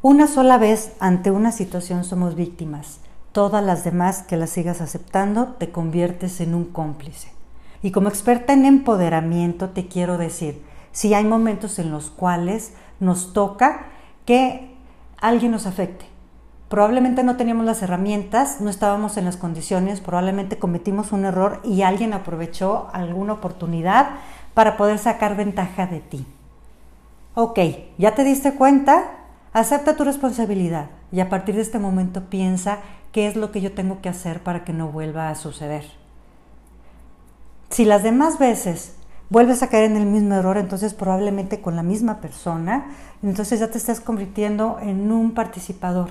Una sola vez ante una situación somos víctimas. Todas las demás que las sigas aceptando te conviertes en un cómplice. Y como experta en empoderamiento te quiero decir, si hay momentos en los cuales nos toca que alguien nos afecte, Probablemente no teníamos las herramientas, no estábamos en las condiciones, probablemente cometimos un error y alguien aprovechó alguna oportunidad para poder sacar ventaja de ti. Ok, ya te diste cuenta, acepta tu responsabilidad y a partir de este momento piensa qué es lo que yo tengo que hacer para que no vuelva a suceder. Si las demás veces vuelves a caer en el mismo error, entonces probablemente con la misma persona, entonces ya te estás convirtiendo en un participador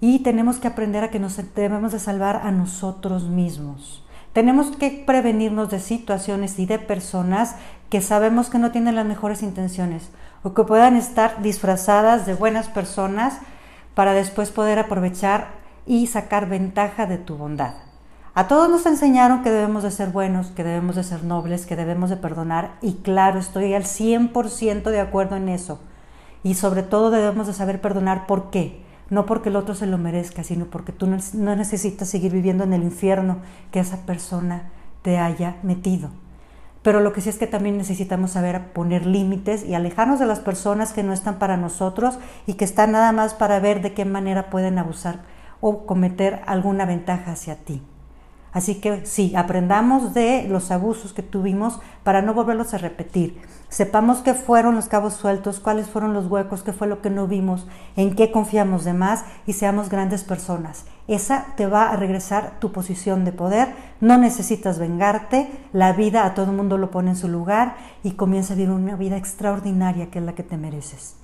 y tenemos que aprender a que nos debemos de salvar a nosotros mismos. Tenemos que prevenirnos de situaciones y de personas que sabemos que no tienen las mejores intenciones o que puedan estar disfrazadas de buenas personas para después poder aprovechar y sacar ventaja de tu bondad. A todos nos enseñaron que debemos de ser buenos, que debemos de ser nobles, que debemos de perdonar y claro, estoy al 100% de acuerdo en eso. Y sobre todo debemos de saber perdonar por qué no porque el otro se lo merezca, sino porque tú no necesitas seguir viviendo en el infierno que esa persona te haya metido. Pero lo que sí es que también necesitamos saber poner límites y alejarnos de las personas que no están para nosotros y que están nada más para ver de qué manera pueden abusar o cometer alguna ventaja hacia ti. Así que sí, aprendamos de los abusos que tuvimos para no volverlos a repetir. Sepamos qué fueron los cabos sueltos, cuáles fueron los huecos, qué fue lo que no vimos, en qué confiamos de más y seamos grandes personas. Esa te va a regresar tu posición de poder. No necesitas vengarte. La vida a todo el mundo lo pone en su lugar y comienza a vivir una vida extraordinaria que es la que te mereces.